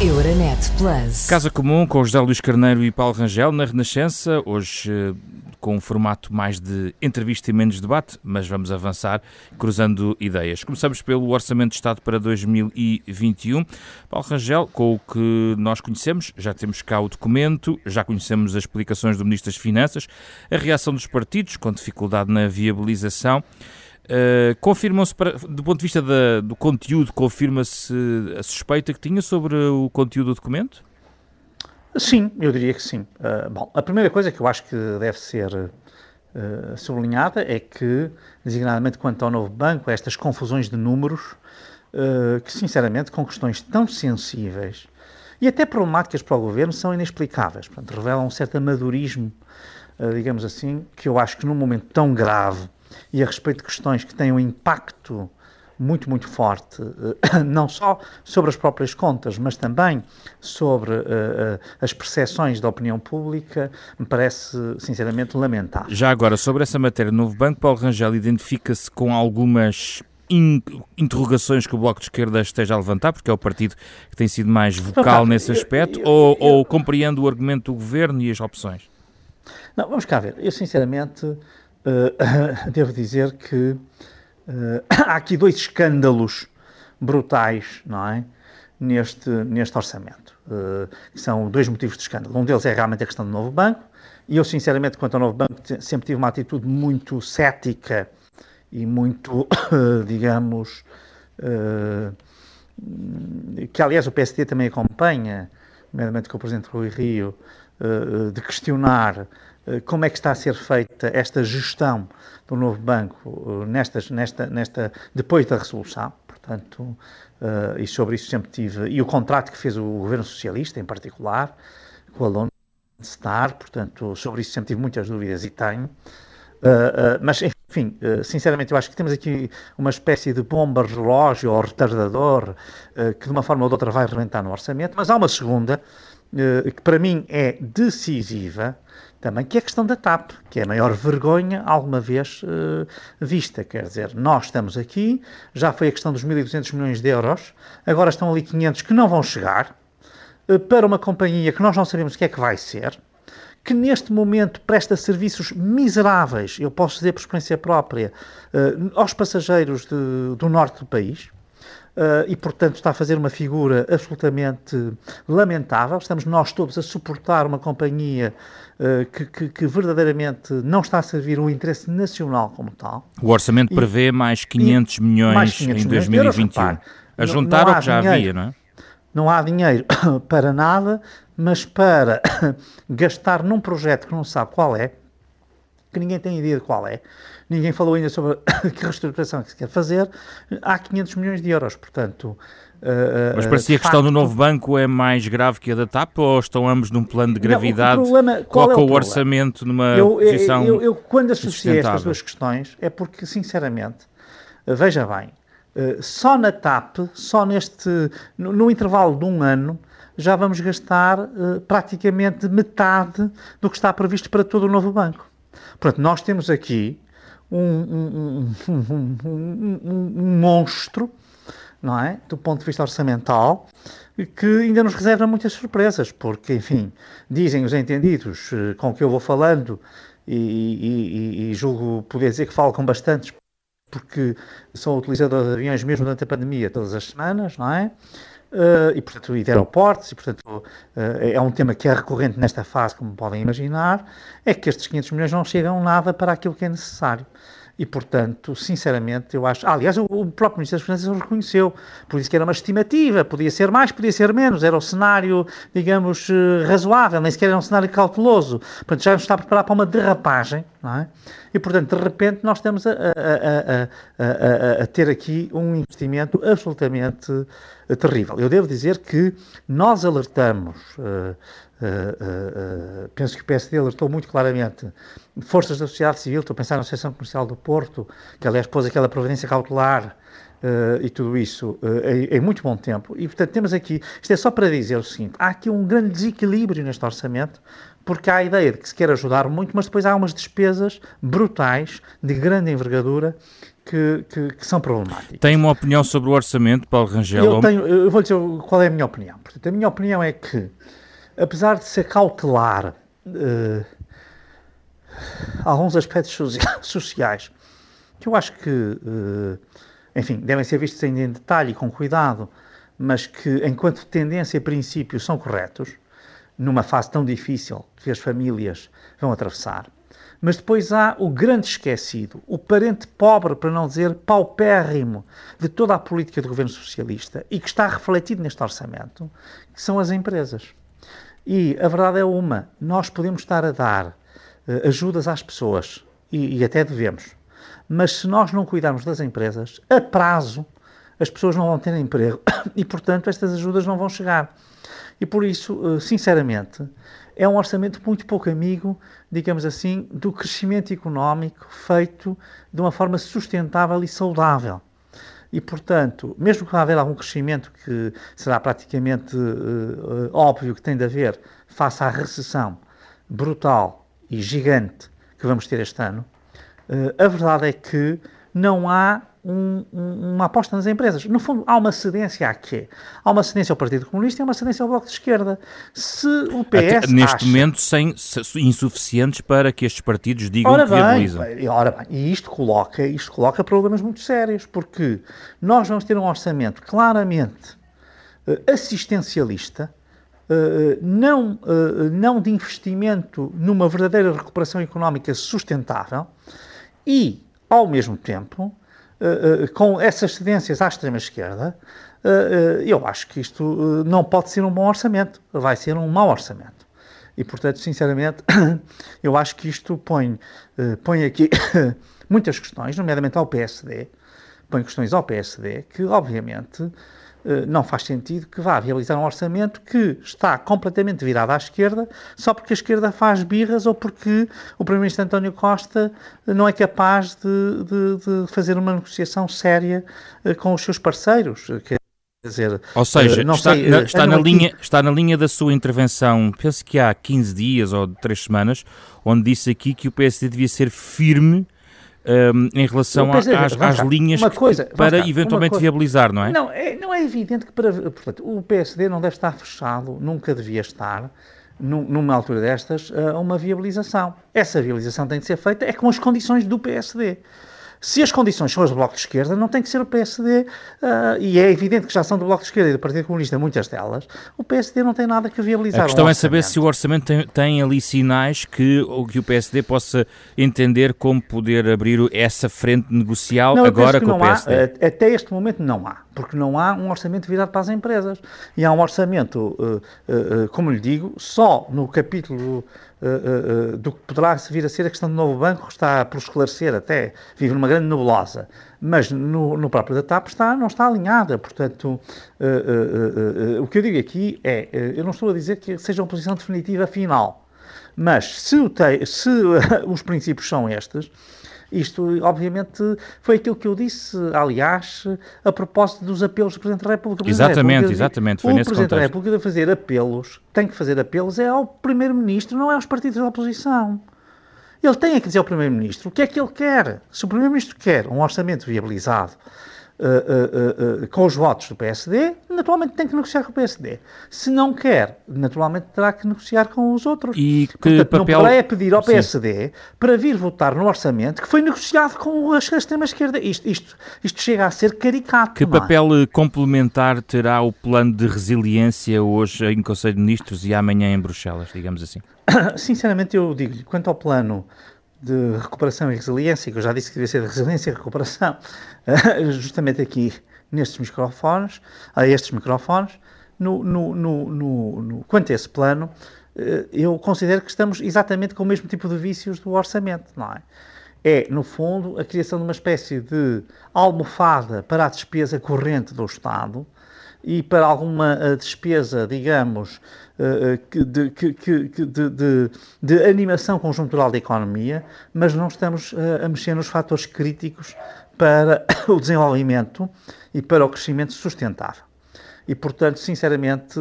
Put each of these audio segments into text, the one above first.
Euronet Plus. Casa Comum com José Luís Carneiro e Paulo Rangel na Renascença, hoje eh, com um formato mais de entrevista e menos debate, mas vamos avançar cruzando ideias. Começamos pelo Orçamento de Estado para 2021. Paulo Rangel, com o que nós conhecemos, já temos cá o documento, já conhecemos as explicações do Ministro das Finanças, a reação dos partidos com dificuldade na viabilização. Uh, confirmam-se, do ponto de vista da, do conteúdo, confirma-se a suspeita que tinha sobre o conteúdo do documento? Sim, eu diria que sim. Uh, bom, a primeira coisa que eu acho que deve ser uh, sublinhada é que, designadamente quanto ao novo banco, estas confusões de números, que sinceramente, com questões tão sensíveis e até problemáticas para o governo, são inexplicáveis. Portanto, revelam um certo amadorismo, digamos assim, que eu acho que num momento tão grave e a respeito de questões que têm um impacto muito, muito forte, eh, não só sobre as próprias contas, mas também sobre uh, as percepções da opinião pública, me parece, sinceramente, lamentável. Já agora, sobre essa matéria, o Novo Banco, Paulo Rangel identifica-se com algumas interrogações que o Bloco de Esquerda esteja a levantar, porque é o partido que tem sido mais vocal nesse aspecto, eu, eu, ou, eu, ou compreende o argumento do Governo e as opções? Não, vamos cá ver. Eu, sinceramente, uh, devo dizer que uh, há aqui dois escândalos brutais, não é? Neste, neste orçamento. Uh, são dois motivos de escândalo. Um deles é realmente a questão do novo banco, e eu, sinceramente, quanto ao novo banco, sempre tive uma atitude muito cética e muito, digamos, que aliás o PSD também acompanha, nomeadamente com o Presidente Rui Rio, de questionar como é que está a ser feita esta gestão do novo banco eh, nestas, nesta, nesta, depois da resolução, portanto, uh, e sobre isso sempre tive, e o contrato que fez o governo socialista, em particular, com a Lone Star, portanto, sobre isso sempre tive muitas dúvidas e tenho, mas enfim, sinceramente eu acho que temos aqui uma espécie de bomba relógio ou retardador que de uma forma ou de outra vai rebentar no orçamento, mas há uma segunda que para mim é decisiva, também, que é a questão da TAP, que é a maior vergonha alguma vez uh, vista. Quer dizer, nós estamos aqui, já foi a questão dos 1.200 milhões de euros, agora estão ali 500 que não vão chegar, uh, para uma companhia que nós não sabemos o que é que vai ser, que neste momento presta serviços miseráveis, eu posso dizer por experiência própria, uh, aos passageiros de, do norte do país, e, portanto, está a fazer uma figura absolutamente lamentável. Estamos nós todos a suportar uma companhia uh, que, que, que, verdadeiramente não está a servir o interesse nacional como tal. O orçamento e, prevê mais 500 milhões mais 500 em 2021. Euros, a juntar ao que já dinheiro, havia, não é? Não há dinheiro para nada, mas para gastar num projeto que não sabe qual é, que ninguém tem ideia de qual é, ninguém falou ainda sobre que reestruturação que se quer fazer, há 500 milhões de euros, portanto... Uh, Mas parecia que a questão do novo banco é mais grave que a da TAP ou estão ambos num plano de gravidade? Não, o problema, qual coloca é o, o orçamento numa eu, posição eu, eu, eu, quando associei estas duas questões é porque, sinceramente, veja bem, só na TAP, só neste, no, no intervalo de um ano, já vamos gastar praticamente metade do que está previsto para todo o novo banco. Portanto, nós temos aqui um, um, um, um, monstro, não é? Do ponto de vista orçamental, que ainda nos reserva muitas surpresas, porque, enfim, dizem os entendidos eh, com que eu vou falando, e, e, e julgo poder dizer que falo com bastantes, porque sou utilizador de aviões mesmo durante a pandemia, todas as semanas, não é? Uh, e, portanto, e de aeroportos, e, portanto, uh, é um tema que é recorrente nesta fase, como podem imaginar, é que estes 500 milhões não chegam nada para aquilo que é necessário. E, portanto, sinceramente, eu acho. Aliás, o, próprio Ministro das Finanças reconheceu, por isso que era uma estimativa, podia ser mais, podia ser menos, era o cenário, digamos, eh, razoável, nem sequer era um cenário cauteloso. Portanto, já nos está a preparar para uma derrapagem, não é? E, portanto, de repente, nós estamos a, a, a, a ter aqui um investimento absolutamente uh, terrível. Eu devo dizer que nós alertamos. Uh, Uh, uh, penso que o PSD alertou muito claramente forças da sociedade civil, estou a pensar na Associação Comercial do Porto, que aliás pôs aquela providência cautelar e tudo isso em, em, muito bom tempo. E portanto temos aqui, isto é só para dizer o seguinte: há aqui um grande desequilíbrio neste orçamento, porque há a ideia de que se quer ajudar muito, mas depois há umas despesas brutais, de grande envergadura, que, que, que, são problemáticas. Tem uma opinião sobre o orçamento, Paulo Rangel? Eu, tenho, eu vou dizer qual é a minha opinião. Portanto, a minha opinião é que, apesar de ser cautelar uh, alguns aspectos sociais, que eu acho que, uh, enfim, devem ser vistos ainda em detalhe e com cuidado, mas que, enquanto tendência e princípio, são corretos, numa fase tão difícil que as famílias vão atravessar. Mas depois há o grande esquecido, o parente pobre, para não dizer paupérrimo, de toda a política do governo socialista e que está refletido neste orçamento, que são as empresas. E a verdade é uma: nós podemos estar a dar uh, ajudas às pessoas, e, e até devemos, mas se nós não cuidarmos das empresas, a prazo, as pessoas não vão ter emprego e, portanto, estas ajudas não vão chegar. E por isso, eh, sinceramente, é um orçamento muito pouco amigo, digamos assim, do crescimento económico feito de uma forma sustentável e saudável. E, portanto, mesmo que vá haver algum crescimento que será praticamente uh, óbvio que tem de haver face à recessão brutal e gigante que vamos ter este ano, uh, a verdade é que não há um, um, uma aposta nas empresas. No fundo, há uma cedência a quê? Há uma cedência ao Partido Comunista e há uma cedência ao Bloco de Esquerda. Se o PS Até, Neste acha... momento, sem, insuficientes para que estes partidos digam ora que viabilizam. Ora bem, e isto coloca, isto coloca problemas muito sérios, porque nós vamos ter um orçamento claramente uh, assistencialista, Uh, não, uh, não de investimento numa verdadeira recuperação económica sustentável e, ao mesmo tempo, com essas cedências à extrema-esquerda, uh, eu acho que isto não pode ser um bom orçamento, vai ser um mau orçamento. E, portanto, sinceramente, eu acho que isto põe, põe aqui muitas questões, nomeadamente ao PSD, põe questões ao PSD, que, obviamente, eh, não faz sentido que vá realizar um orçamento que está completamente virado à esquerda só porque a esquerda faz birras ou porque o Primeiro-Ministro António Costa não é capaz de, de, de, fazer uma negociação séria eh, com os seus parceiros. Quer dizer, ou seja, eh, está, sei, na, está, na linha, está na linha da sua intervenção, penso que há 15 dias ou 3 semanas, onde disse aqui que o PSD devia ser firme um, em relação às, às linhas coisa, que, para eventualmente viabilizar, não é? Não, é? não é evidente que para. Portanto, o PSD não deve estar fechado, nunca devia estar, numa altura destas, a uma viabilização. Essa viabilização tem de ser feita é com as condições do PSD. Se as condições são as do Bloco de Esquerda, não tem que ser o PSD, uh, ah, e é evidente que já são do Bloco de Esquerda e do Partido Comunista, muitas delas, o PSD não tem nada que viabilizar. A questão um é saber se o orçamento tem, tem, ali sinais que, que o PSD possa entender como poder abrir essa frente negocial não, agora com o PSD. Há, até este momento não há, porque não há um orçamento virado para as empresas. E há um orçamento, uh, uh, como lhe digo, só no capítulo do que poderá vir a ser a questão do novo banco, está por esclarecer até, vive numa grande nebulosa, mas no, no próprio da TAP está, não está alinhada, portanto, o que eu digo aqui é, eu não estou a dizer que seja uma posição definitiva final, mas se, te, se os princípios são estes, isto, obviamente, foi aquilo que eu disse, aliás, a propósito dos apelos do Presidente da República. Exatamente, exatamente. Foi o nesse Presidente contexto. da República de fazer apelos, tem que fazer apelos, é ao Primeiro-Ministro, não é aos partidos da oposição. Ele tem que dizer ao Primeiro-Ministro o que é que ele quer. Se o Primeiro-Ministro quer um orçamento viabilizado uh, uh, com os votos do PSD, naturalmente tem que negociar com o PSD. Se não quer, naturalmente terá que negociar com os outros. E que Portanto, papel... não é pedir ao PSD Sim. para vir votar no orçamento que foi negociado com a extrema-esquerda. Isto, isto, isto chega a ser caricato. Que é? papel complementar terá o plano de resiliência hoje em Conselho de Ministros e amanhã em Bruxelas, digamos assim? Sinceramente, eu digo-lhe, quanto ao plano de recuperação e resiliência, que eu já disse que devia ser de resiliência e recuperação, justamente aqui nestes microfones, a estes microfones, no, no, no, no, quanto a esse plano, eh, eu considero que estamos exatamente com o mesmo tipo de vícios do orçamento, não é? É, no fundo, a criação de uma espécie de almofada para a despesa corrente do Estado, e para alguma eh, despesa, digamos, eh, eh, de, de, de, de, animação conjuntural da economia, mas não estamos a mexer nos fatores críticos para o desenvolvimento e para o crescimento sustentável. E, portanto, sinceramente,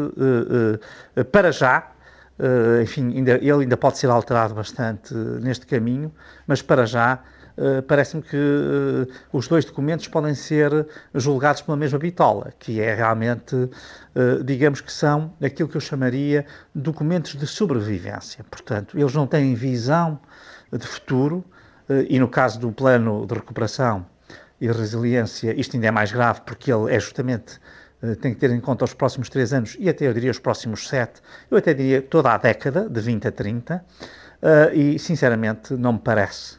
para já, enfim, ele ainda pode ser alterado bastante neste caminho, mas para já parece-me que uh, os dois documentos podem ser julgados pela mesma bitola, que é realmente, uh, digamos que são aquilo que eu chamaria documentos de sobrevivência. Portanto, eles não têm visão de futuro, e no caso do plano de recuperação e resiliência, isto ainda é mais grave, porque ele é justamente tem que ter em conta os próximos três anos e até eu diria os próximos sete, eu até diria toda a década, de 20 a 30, uh, e sinceramente não me parece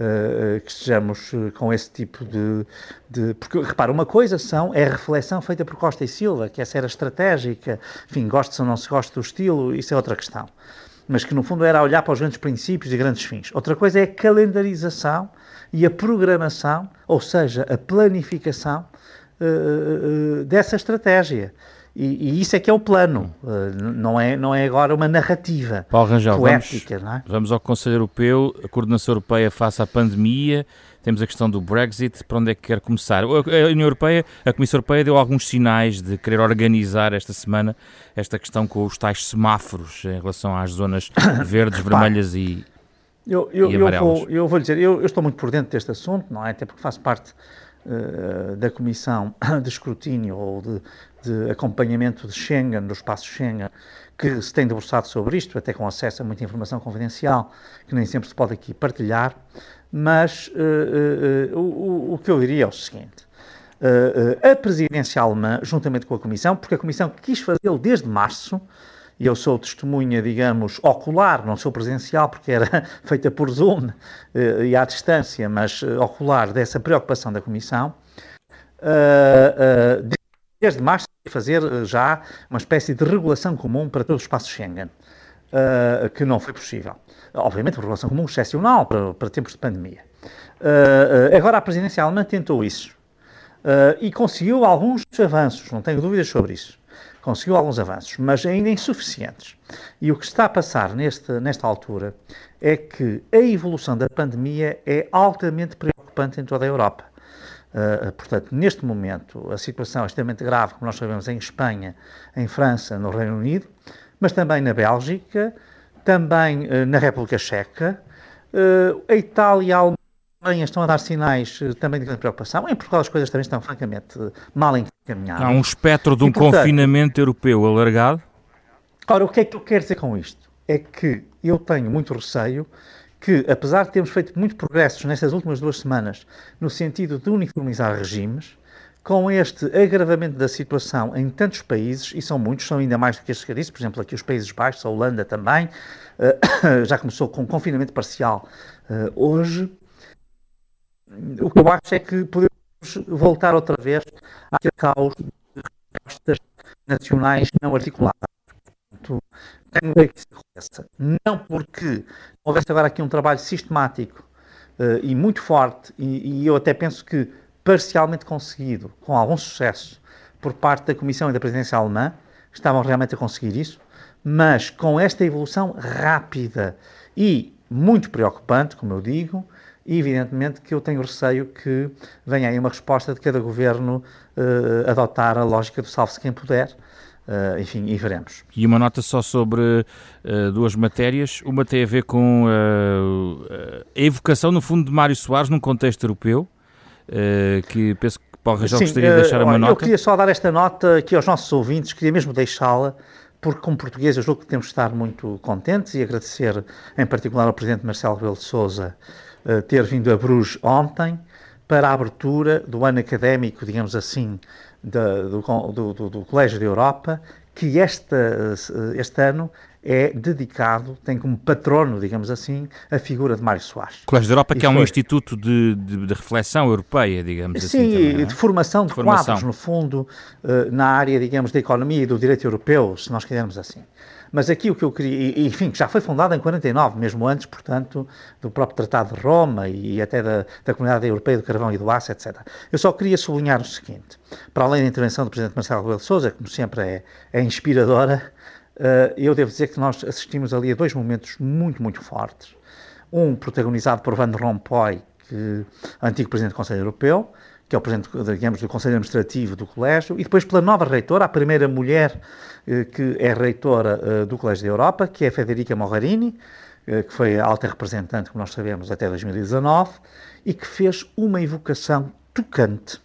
uh, que estejamos com esse tipo de, de, Porque, repara, uma coisa são, é a reflexão feita por Costa e Silva, que essa era estratégica, enfim, gosta ou não se gosta do estilo, isso é outra questão. Mas que no fundo era olhar para os grandes princípios e grandes fins. Outra coisa é a calendarização e a programação, ou seja, a planificação uh, dessa estratégia. E, e, isso é que é o plano, uh, não, é, não é agora uma narrativa Paulo Rangel, poética. Vamos, é? vamos ao Conselho Europeu, a coordenação europeia face à pandemia, temos a questão do Brexit, para onde é que quer começar? A União Europeia, a Comissão Europeia deu alguns sinais de querer organizar esta semana esta questão com os tais semáforos em relação às zonas verdes, vermelhas e, eu, eu, e amarelas. Eu vou, eu vou lhe dizer, eu, eu estou muito por dentro deste assunto, não é? Até porque faço parte uh, da Comissão de Escrutínio ou de de acompanhamento de Schengen, do espaço Schengen, que se tem debruçado sobre isto, até com acesso a muita informação confidencial, que nem sempre se pode aqui partilhar, mas uh, uh, uh, o, o, que eu diria é o seguinte. a presidência alemã, juntamente com a Comissão, porque a Comissão quis fazê-lo desde março, e eu sou testemunha, digamos, ocular, não sou presencial porque era feita por Zoom e à distância, mas ocular dessa preocupação da Comissão, desde março fazer eh, já uma espécie de regulação comum para todo o espaço Schengen, uh, que não foi possível. Obviamente, uma regulação comum excepcional para, para tempos de pandemia. Uh, uh, agora, a presidência alemã tentou isso e conseguiu alguns avanços, não tenho dúvidas sobre isso. Conseguiu alguns avanços, mas ainda insuficientes. E o que está a passar neste, nesta altura é que a evolução da pandemia é altamente preocupante em toda a Europa. Uh, portanto, neste momento, a situação é extremamente grave, como nós sabemos, em Espanha, em França, no Reino Unido, mas também na Bélgica, também uh, na República Checa. Uh, a Itália e a Alemanha estão a dar sinais também de grande preocupação. Em Portugal as coisas também estão, francamente, mal encaminhadas. Há um espectro de um e, portanto, confinamento europeu alargado? Ora, o que é que eu quero dizer com isto? É que eu tenho muito receio que, apesar de termos feito muito progressos nestas últimas duas semanas no sentido de uniformizar regimes, com este agravamento da situação em tantos países, e são muitos, são ainda mais do que estes que eu disse, por exemplo, aqui os Países Baixos, a Holanda também, uh, já começou com confinamento parcial uh, hoje, o que eu acho é que podemos voltar outra vez àquele caos de respostas nacionais não articuladas. Portanto, Não porque houvesse agora aqui um trabalho sistemático uh, e muito forte, e, e, eu até penso que parcialmente conseguido, com algum sucesso, por parte da Comissão e da Presidência Alemã, estavam realmente a conseguir isso, mas com esta evolução rápida e muito preocupante, como eu digo, evidentemente que eu tenho receio que venha aí uma resposta de cada governo uh, adotar a lógica do salve-se quem puder, Uh, enfim, e veremos. E uma nota só sobre uh, duas matérias. Uma tem a ver com uh, a evocação, no fundo, de Mário Soares num contexto europeu, que penso que Paulo Rangel gostaria de deixar uma nota. Eu queria só dar esta nota aqui aos nossos ouvintes, queria mesmo deixá-la, porque como português eu julgo que temos de estar muito contentes e agradecer em particular ao Presidente Marcelo Rebelo de Sousa ter vindo a Bruges ontem para a abertura do ano académico, digamos assim, do, do, do, do, Colégio da Europa, que este, este ano é dedicado, tem como patrono, digamos assim, a figura de Mário Soares. Colégio da Europa, que é um instituto de, de, de, reflexão europeia, digamos Sim, assim. Sim, é? de formação de, de formação. quadros, no fundo, eh, na área, digamos, da economia e do direito europeu, se nós quisermos assim. Mas aqui o que eu queria, e, enfim, que já foi fundado em 49, mesmo antes, portanto, do próprio Tratado de Roma e até da, da Comunidade Europeia do Carvão e do Aço, etc. Eu só queria sublinhar o seguinte: para além da intervenção do Presidente Marcelo Rebelo de Sousa, que como sempre é, é inspiradora, eu devo dizer que nós assistimos ali a dois momentos muito, muito fortes. Um protagonizado por Van Rompuy, que, antigo Presidente do Conselho Europeu, que é o presidente, digamos, do Conselho Administrativo do Colégio, e depois pela nova reitora, a primeira mulher eh, que é reitora eh, do Colégio da Europa, que é Federica Mogherini, que foi alta representante, como nós sabemos, até 2019, e que fez uma evocação tocante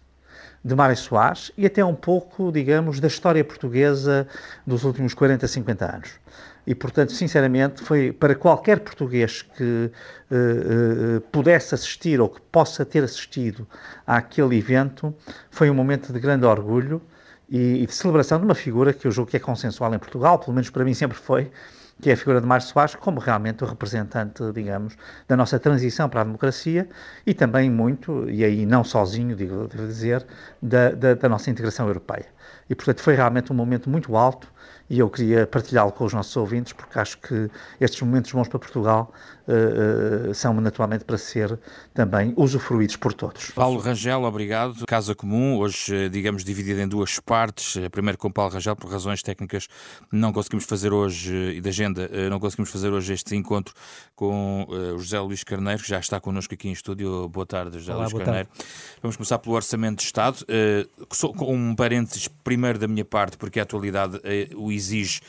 de Mário Soares e até um pouco, digamos, da história portuguesa dos últimos 40, 50 anos. E, portanto, sinceramente, foi para qualquer português que uh, uh, pudesse assistir ou que possa ter assistido àquele evento, foi um momento de grande orgulho e, e de celebração de uma figura que eu julgo que é consensual em Portugal, pelo menos para mim sempre foi, que é a figura de Mário Soares, como realmente o representante, digamos, da nossa transição para a democracia e também muito, e aí não sozinho, digo, devo dizer, da, da, da nossa integração europeia. E, portanto, foi realmente um momento muito alto e eu queria partilhá-lo com os nossos ouvintes, porque acho que estes momentos bons para Portugal uh, uh, são naturalmente para ser também usufruídos por todos. Paulo Rangel, obrigado. Casa Comum, hoje, eh, digamos, dividida em duas partes. Primeiro com Paulo Rangel, por razões técnicas, não conseguimos fazer hoje, e da agenda, não conseguimos fazer hoje este encontro com o José Luís Carneiro, que já está connosco aqui em estúdio. Boa tarde, José Olá, Luís Carneiro. Tarde. Vamos começar pelo Orçamento de Estado. Com um parênteses primeiro da minha parte, porque a atualidade o exige,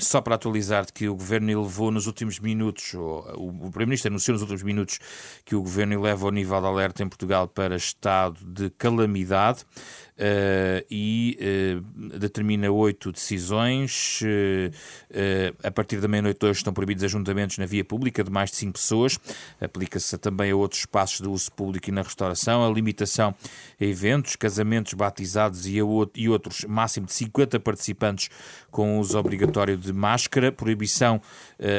só para atualizar, que o Governo elevou nos últimos minutos, o Primeiro-Ministro anunciou nos últimos minutos que o Governo eleva o nível de alerta em Portugal para estado de calamidade. Uh, e uh, determina oito decisões. Uh, a partir da meia-noite de hoje estão proibidos ajuntamentos na via pública de mais de cinco pessoas. Aplica-se também a outros espaços de uso público e na restauração. A limitação a eventos, casamentos, batizados e, a, e outros, máximo de 50 participantes com uso obrigatório de máscara. Proibição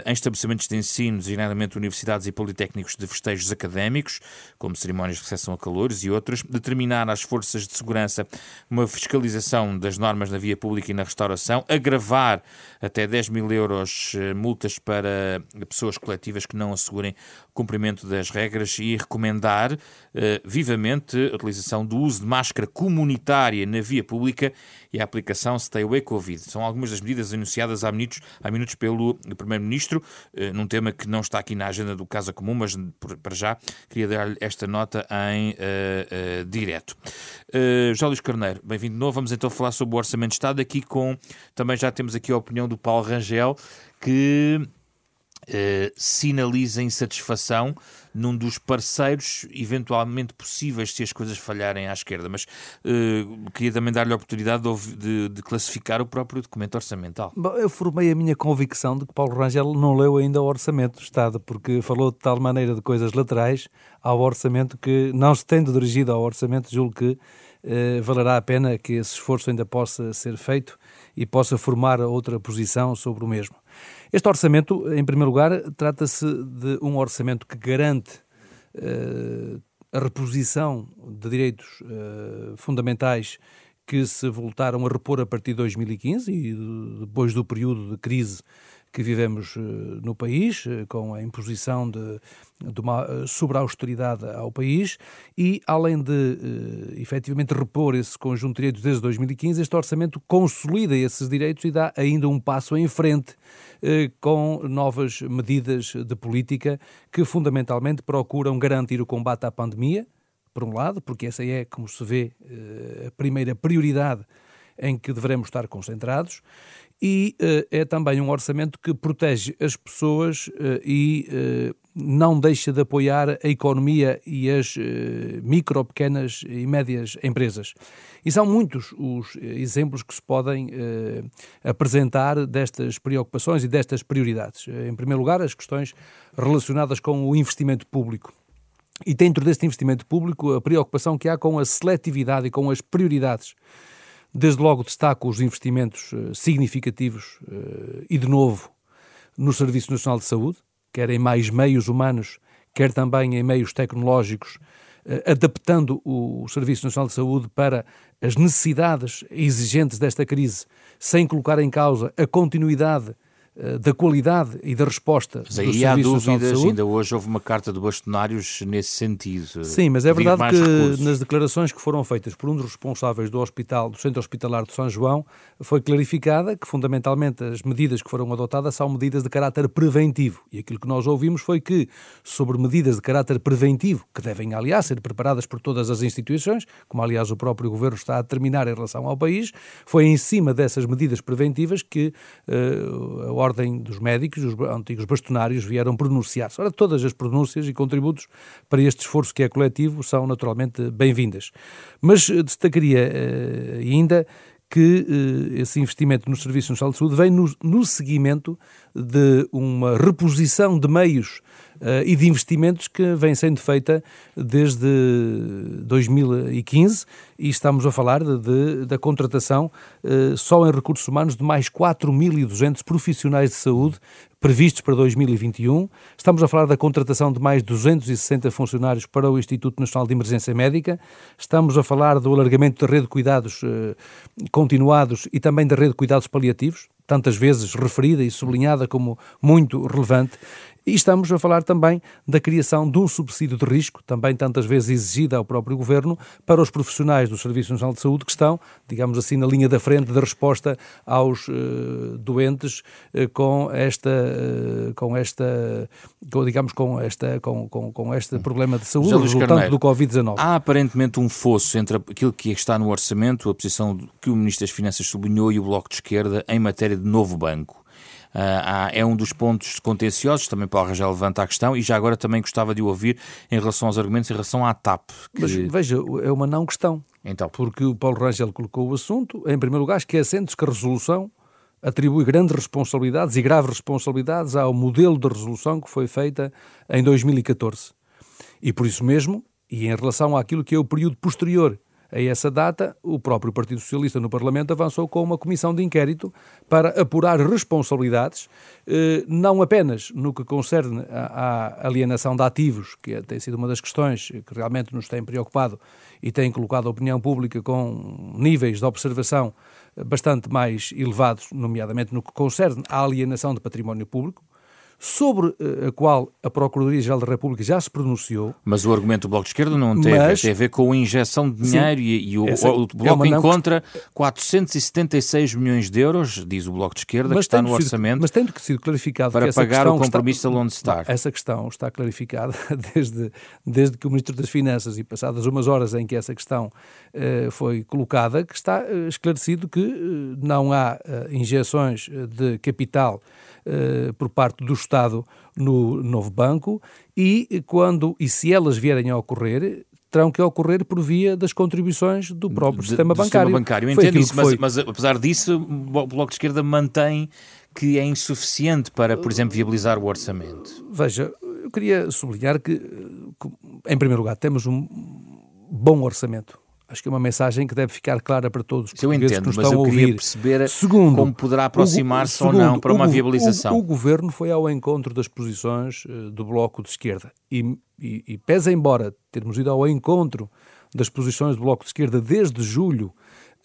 em estabelecimentos de ensino, designadamente universidades e politécnicos, de festejos académicos, como cerimónias de recepção a calores e outros. Determinar às forças de segurança uma fiscalização das normas na via pública e na restauração, agravar até 10 mil euros eh, multas para pessoas coletivas que não assegurem cumprimento das regras e recomendar eh, vivamente a utilização do uso de máscara comunitária na via pública e a aplicação Stay Away Covid. São algumas das medidas anunciadas há minutos, há minutos pelo Primeiro-Ministro, eh, num tema que não está aqui na agenda do Casa Comum, mas para já queria dar-lhe esta nota em uh, uh, direto. Uh, José Luís Carneiro, bem-vindo de novo. Vamos então falar sobre o Orçamento de Estado, aqui com, também já temos aqui a opinião do Paulo Rangel, que Uh, sinaliza insatisfação num dos parceiros eventualmente possíveis se as coisas falharem à esquerda. Mas uh, queria também dar-lhe a oportunidade de, de, de, classificar o próprio documento orçamental. Bom, eu formei a minha convicção de que Paulo Rangel não leu ainda o Orçamento do Estado, porque falou de tal maneira de coisas laterais ao Orçamento que, não se tendo dirigido ao Orçamento, julgo que uh, valerá a pena que esse esforço ainda possa ser feito e possa formar outra posição sobre o mesmo. Este orçamento, em primeiro lugar, trata-se de um orçamento que garante uh, a reposição de direitos uh, fundamentais que se voltaram a repor a partir de 2015 e depois do período de crise que vivemos eh, no país, eh, com a imposição de, de uma eh, sobre-austeridade ao país, e além de efetivamente repor esse conjunto de direitos desde 2015, este orçamento consolida esses direitos e dá ainda um passo em frente com novas medidas de política que fundamentalmente procuram garantir o combate à pandemia, por um lado, porque essa é, como se vê, a primeira prioridade em que devemos estar concentrados, e uh, é também um orçamento que protege as pessoas uh, e uh, não deixa de apoiar a economia e as micro, pequenas e médias empresas. E são muitos os exemplos que se podem apresentar destas preocupações e destas prioridades. Em primeiro lugar, as questões relacionadas com o investimento público. E dentro deste investimento público, a preocupação que há com a seletividade e com as prioridades Desde logo destaco os investimentos eh, significativos eh, e de novo no Serviço Nacional de Saúde, quer em mais meios humanos, quer também em meios tecnológicos, eh, adaptando o Serviço Nacional de Saúde para as necessidades exigentes desta crise, sem colocar em causa a continuidade da qualidade e da resposta mas aí há dúvidas, ainda hoje houve uma carta de bastonários nesse sentido. Sim, mas é verdade que recursos. nas declarações que foram feitas por um dos responsáveis do hospital, do Centro Hospitalar de São João, foi clarificada que fundamentalmente as medidas que foram adotadas são medidas de caráter preventivo. E aquilo que nós ouvimos foi que sobre medidas de caráter preventivo, que devem aliás ser preparadas por todas as instituições, como aliás o próprio governo está a determinar em relação ao país, foi em cima dessas medidas preventivas que uh, Ordem dos Médicos, os antigos bastonários, vieram pronunciar-se. Ora, todas as pronúncias e contributos para este esforço que é coletivo são naturalmente bem-vindas. Mas destacaria ainda que eh, esse investimento no Serviço Nacional de Saúde vem no, no seguimento de uma reposição de meios uh, e de investimentos que vem sendo feita desde 2015 e estamos a falar de, de, da contratação uh, só em recursos humanos de mais 4.200 profissionais de saúde previstos para 2021. Estamos a falar da contratação de mais 260 funcionários para o Instituto Nacional de Emergência Médica. Estamos a falar do alargamento da rede de cuidados uh, continuados e também da rede de cuidados paliativos tantas vezes referida e sublinhada como muito relevante, e estamos a falar também da criação de um subsídio de risco, também tantas vezes exigida ao próprio Governo, para os profissionais do Serviço Nacional de Saúde que estão, digamos assim, na linha da frente da resposta aos uh, doentes uh, com esta, uh, com esta, com, digamos, com esta, com, com, com este problema de saúde resultante Carneiro, do Covid-19. Há aparentemente um fosso entre aquilo que está no orçamento, a posição que o Ministro das Finanças sublinhou e o Bloco de Esquerda em matéria de novo banco. Uh, é um dos pontos contenciosos, também Paulo Rangel levanta a questão, e já agora também gostava de o ouvir em relação aos argumentos em relação à TAP. Que... Mas veja, é uma não questão. Então. Porque o Paulo Rangel colocou o assunto, em primeiro lugar, esquecendo que a resolução atribui grandes responsabilidades e graves responsabilidades ao modelo de resolução que foi feita em 2014. E por isso mesmo, e em relação àquilo que é o período posterior a essa data, o próprio Partido Socialista no Parlamento avançou com uma comissão de inquérito para apurar responsabilidades, eh, não apenas no que concerne à alienação de ativos, que tem sido uma das questões que realmente nos tem preocupado e tem colocado a opinião pública com níveis de observação bastante mais elevados, nomeadamente no que concerne à alienação de património público, sobre eh, a qual a Procuradoria-Geral da República já se pronunciou. Mas o argumento do Bloco de Esquerda não tem, mas, tem a ver com a injeção de dinheiro sim, e, e, o, o é Bloco é encontra que... 476 milhões de euros, diz o Bloco de Esquerda, mas que está no orçamento. Mas tem que ser clarificado para pagar o compromisso está, da Lone Star. Essa questão está clarificada desde, desde que o Ministro das Finanças, e passadas umas horas em que essa questão foi colocada, que está uh, esclarecido que uh, não há injeções de capital eh, por parte do Estado no novo banco e quando e se elas vierem a ocorrer, terão que ocorrer por via das contribuições do próprio de, sistema bancário. Sistema bancário. Eu entendo isso, mas, mas, apesar disso, o Bloco de Esquerda mantém que é insuficiente para, por exemplo, viabilizar o orçamento. Veja, eu queria sublinhar que, em primeiro lugar, temos um bom orçamento Acho que é uma mensagem que deve ficar clara para todos os portugueses entendo, que nos estão a ouvir. perceber segundo, como poderá aproximar-se ou não para uma viabilização. O, o, o, Governo foi ao encontro das posições uh, do Bloco de Esquerda e, e, e pese embora termos ido ao encontro das posições do Bloco de Esquerda desde julho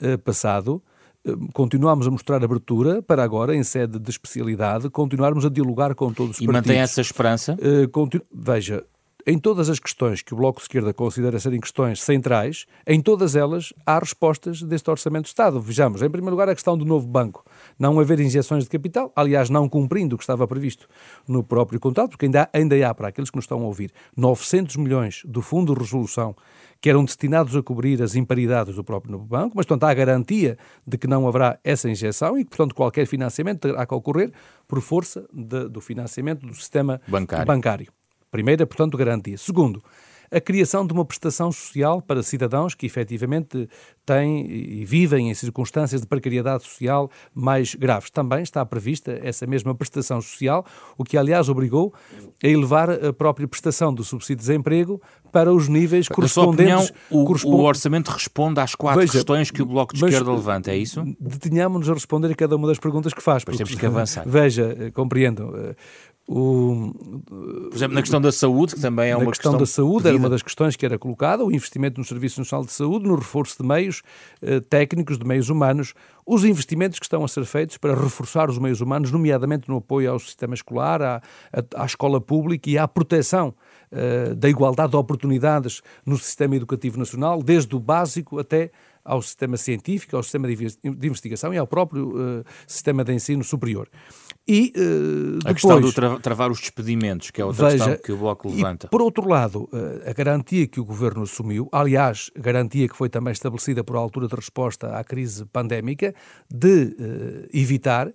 uh, passado, uh, continuamos a mostrar abertura para agora, em sede de especialidade, continuarmos a dialogar com todos os e partidos. E mantém essa esperança? Veja, em todas as questões que o Bloco de Esquerda considera serem questões centrais, em todas elas há respostas deste Orçamento de Estado. Vejamos, em primeiro lugar, a questão do novo banco. Não haver injeções de capital, aliás, não cumprindo o que estava previsto no próprio contrato, porque ainda, ainda há, para aqueles que nos estão a ouvir, 900 milhões do Fundo de Resolução que eram destinados a cobrir as imparidades do próprio novo banco, mas, portanto, há a garantia de que não haverá essa injeção e que, portanto, qualquer financiamento terá que ocorrer por força de, do financiamento do sistema bancário. bancário. Primeira, portanto, garantia. Segundo, a criação de uma prestação social para cidadãos que efetivamente têm e vivem em circunstâncias de precariedade social mais graves. Também está prevista essa mesma prestação social, o que aliás obrigou a elevar a própria prestação do subsídio de desemprego para os níveis correspondentes. Opinião, o, correspond... o, orçamento responde às quatro Veja, questões que o Bloco de Esquerda levanta, é isso? Detenhamos-nos a responder a cada uma das perguntas que faz. Pois porque, temos que avançar. Veja, eh, compreendo. O, Por exemplo, na questão da saúde, que também é uma questão. Na questão da saúde, era uma das questões que era colocada, o investimento no Serviço Nacional de Saúde, no reforço de meios eh, técnicos, de meios humanos, os investimentos que estão a ser feitos para reforçar os meios humanos, nomeadamente no apoio ao sistema escolar, à, à, à escola pública e à proteção eh, da igualdade de oportunidades no sistema educativo nacional, desde o básico até ao sistema científico, ao sistema de investigação e ao próprio uh, sistema de ensino superior. E, uh, depois, a questão do tra travar os despedimentos, que é outra veja, questão que o Bloco levanta. E, por outro lado, uh, a garantia que o Governo assumiu, aliás, garantia que foi também estabelecida por altura de resposta à crise pandémica, de evitar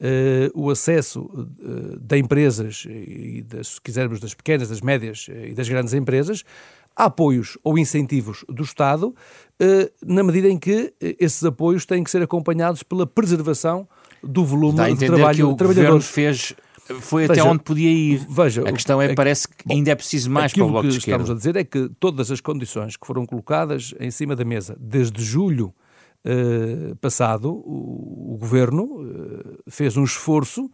uh, o acesso uh, de empresas, e das, se quisermos das pequenas, das médias e das grandes empresas, apoios ou incentivos do Estado, na medida em que esses apoios têm que ser acompanhados pela preservação do volume Dá a de trabalho que o governo fez foi veja, até onde podia ir. Veja, a questão é, é parece que ainda é preciso mais para o Bloco de Esquerda. O que estamos a dizer é que todas as condições que foram colocadas em cima da mesa desde julho eh, passado, o, o Governo eh, fez um esforço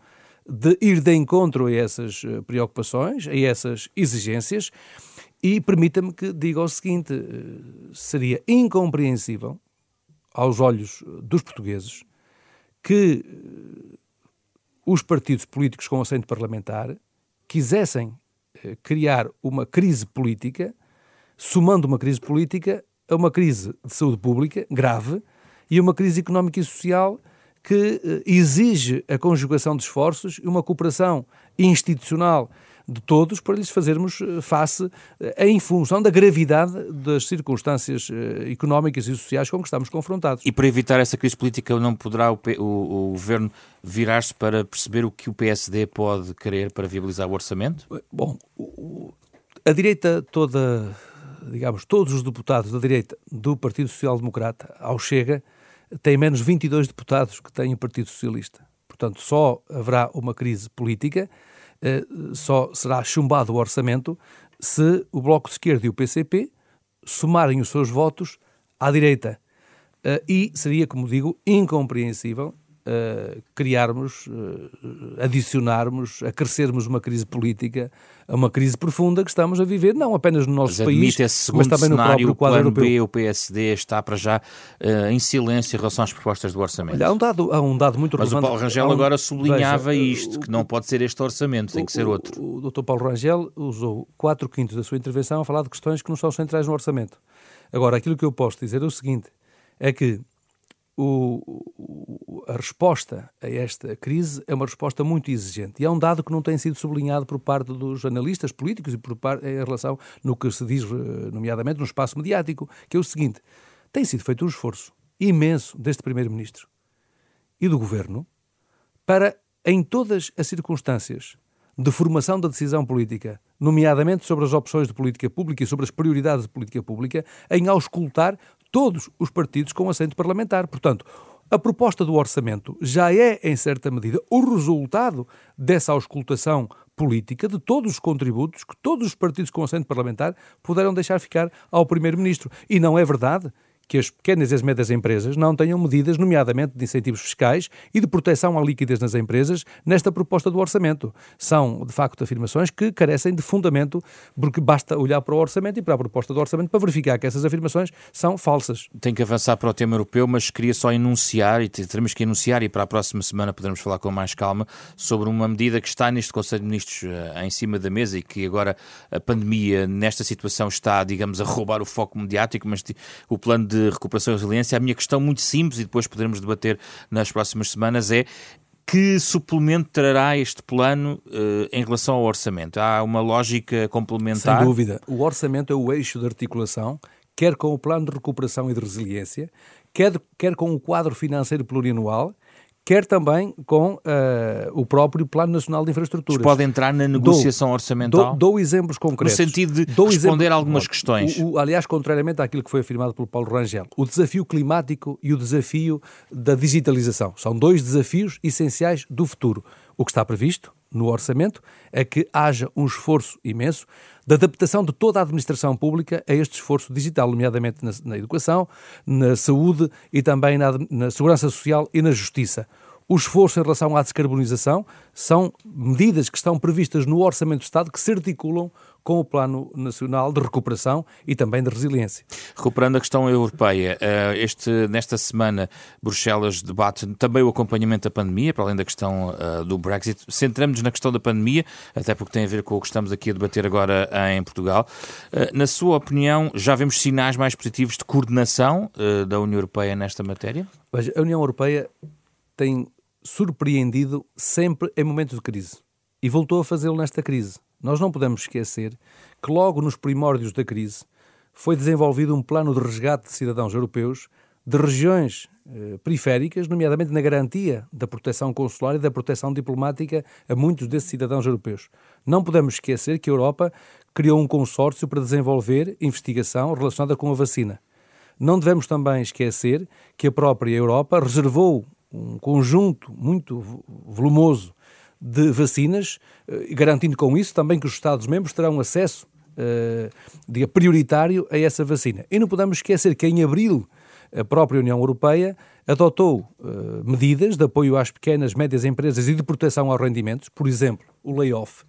de ir de encontro a essas eh, preocupações, a essas exigências, e permita-me que diga o seguinte: seria incompreensível, aos olhos dos portugueses, que os partidos políticos com assento parlamentar quisessem eh, criar uma crise política, somando uma crise política a uma crise de saúde pública grave e uma crise económica e social que eh, exige a conjugação de esforços e uma cooperação institucional de todos para lhes fazermos eh, face eh, em função da gravidade das circunstâncias eh, económicas e sociais com que estamos confrontados. E para evitar essa crise política, não poderá o, o, o Governo virar-se para perceber o que o PSD pode querer para viabilizar o orçamento? Bom, a direita toda, digamos, todos os deputados da direita do Partido Social Democrata ao Chega têm menos 22 deputados que tem o Partido Socialista. Portanto, só haverá uma crise política só será chumbado o orçamento se o Bloco de Esquerda e o PCP somarem os seus votos à direita. Uh, e seria, como digo, incompreensível uh, criarmos, uh, adicionarmos, acrescermos uma crise política a uma crise profunda que estamos a viver, não apenas no nosso mas país, mas também no próprio quadro europeu. B, o PSD está para já uh, em silêncio em relação às propostas do orçamento. Olha, há um dado, há um dado muito mas relevante. Mas o Paulo Rangel um, agora sublinhava veja, isto, que não pode ser este orçamento, tem que ser outro. O, o, o Dr. Paulo Rangel usou quatro quintos da sua intervenção a falar de questões que não são centrais no orçamento. Agora, aquilo que eu posso dizer é o seguinte, é que o, a resposta a esta crise é uma resposta muito exigente. E é um dado que não tem sido sublinhado por parte dos analistas políticos e por parte, em relação no que se diz, eh, nomeadamente, no espaço mediático, que é o seguinte: tem sido feito um esforço imenso deste Primeiro-Ministro e do Governo para, em todas as circunstâncias de formação da decisão política, nomeadamente sobre as opções de política pública e sobre as prioridades de política pública, em auscultar todos os partidos com assento parlamentar. Portanto, a proposta do orçamento já é, em certa medida, o resultado dessa auscultação política de todos os contributos que todos os partidos com assento parlamentar puderam deixar ficar ao Primeiro-Ministro. E não é verdade que as pequenas e as médias empresas não tenham medidas, nomeadamente de incentivos fiscais e de proteção à liquidez nas empresas, nesta proposta do orçamento. São, de facto, afirmações que carecem de fundamento, porque basta olhar para o orçamento e para a proposta do orçamento para verificar que essas afirmações são falsas. Tem que avançar para o tema europeu, mas queria só enunciar, e teremos que enunciar, e para a próxima semana poderemos falar com mais calma, sobre uma medida que está neste Conselho de Ministros uh, em cima da mesa e que agora a pandemia, nesta situação, está, digamos, a roubar o foco mediático, mas o plano de recuperação e resiliência. A minha questão muito simples, e depois poderemos debater nas próximas semanas, é que suplemento trará este plano uh, em relação ao orçamento? Há uma lógica complementar? Sem dúvida. O orçamento é o eixo de articulação, quer com o plano de recuperação e de resiliência, quer, quer com o quadro financeiro plurianual, quer também com uh, o próprio Plano Nacional de Infraestruturas. pode entrar na negociação dou, orçamental? Dou, dou, exemplos concretos. No sentido de dou responder exemplo, algumas questões. O, o, aliás, contrariamente àquilo que foi afirmado pelo Paulo Rangel, o desafio climático e o desafio da digitalização são dois desafios essenciais do futuro. O que está previsto no orçamento é que haja um esforço imenso de adaptação de toda a administração pública a este esforço digital, nomeadamente na, na educação, na saúde e também na, na segurança social e na justiça. O esforço em relação à descarbonização são medidas que estão previstas no Orçamento do Estado que se articulam com o Plano Nacional de Recuperação e também de Resiliência. Recuperando a questão europeia, eh, este, nesta semana Bruxelas debate também o acompanhamento da pandemia, para além da questão eh, do Brexit. Centramos-nos na questão da pandemia, até porque tem a ver com o que estamos aqui a debater agora em Portugal. Eh, na sua opinião, já vemos sinais mais positivos de coordenação da União Europeia nesta matéria? a União Europeia tem surpreendido sempre em momentos de crise e voltou a fazê-lo nesta crise. Nós não podemos esquecer que logo nos primórdios da crise foi desenvolvido um plano de resgate de cidadãos europeus de regiões eh, periféricas, nomeadamente na garantia da proteção consular e da proteção diplomática a muitos desses cidadãos europeus. Não podemos esquecer que a Europa criou um consórcio para desenvolver investigação relacionada com a vacina. Não devemos também esquecer que a própria Europa reservou um conjunto muito volumoso de vacinas, eh, garantindo com isso também que os Estados-membros terão acesso uh, prioritário a essa vacina. E não podemos esquecer que em abril a própria União Europeia adotou uh, medidas de apoio às pequenas, médias empresas e de proteção aos rendimentos, por exemplo, o layoff,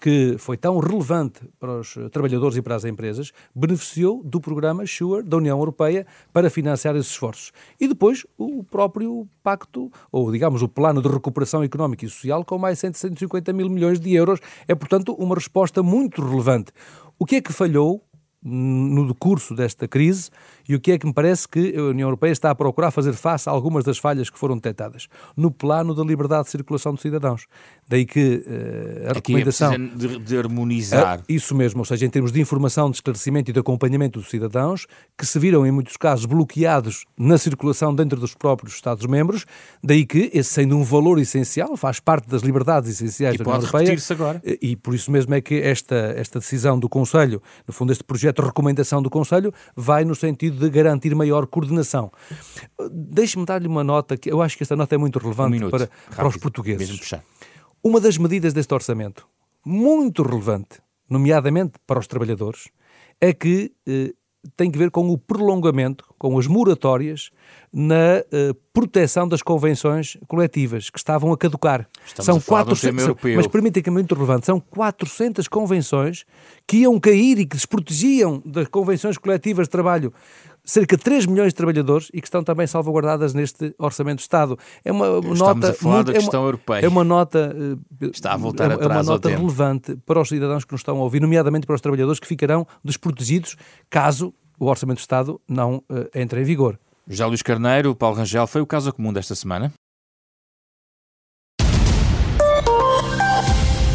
que foi tão relevante para os trabalhadores e para as empresas, beneficiou do programa SURE da União Europeia para financiar esses esforços. E depois o próprio pacto, ou digamos o plano de recuperação económica e social, com mais de 150 mil milhões de euros. É, portanto, uma resposta muito relevante. O que é que falhou no decurso desta crise e o que é que me parece que a União Europeia está a procurar fazer face a algumas das falhas que foram detectadas no plano da liberdade de circulação de cidadãos. Daí que uh, a Aqui é recomendação... É de, de harmonizar. Uh, isso mesmo, ou seja, em termos de informação, de esclarecimento e de acompanhamento dos cidadãos, que se viram em muitos casos bloqueados na circulação dentro dos próprios Estados-membros, daí que esse sendo um valor essencial, faz parte das liberdades essenciais e da União Europeia. agora. E, e por isso mesmo é que esta, esta decisão do Conselho, no fundo este projeto de recomendação do Conselho, vai no sentido de garantir maior coordenação. Deixe-me dar-lhe uma nota, que eu acho que esta nota é muito relevante um minuto, para, rápido, para os portugueses. Uma das medidas deste orçamento, muito relevante, nomeadamente para os trabalhadores, é que eh, tem que ver com o prolongamento, com as moratórias na uh, proteção das convenções coletivas que estavam a caducar. Estamos são a quatro, são, mas permitem que é muito relevante, são 400 convenções que iam cair e que desprotegiam das convenções coletivas de trabalho cerca de 3 milhões de trabalhadores e que estão também salvaguardadas neste Orçamento de Estado. É uma Estamos nota. A falar muito, da questão é uma, europeia. É uma nota. Eh, Está a voltar é, atrás. É uma nota relevante para os cidadãos que nos estão a ouvir, nomeadamente para os trabalhadores que ficarão desprotegidos caso o Orçamento de Estado não uh, entre em vigor. José Luís Carneiro, Paulo Rangel, foi o caso comum desta semana?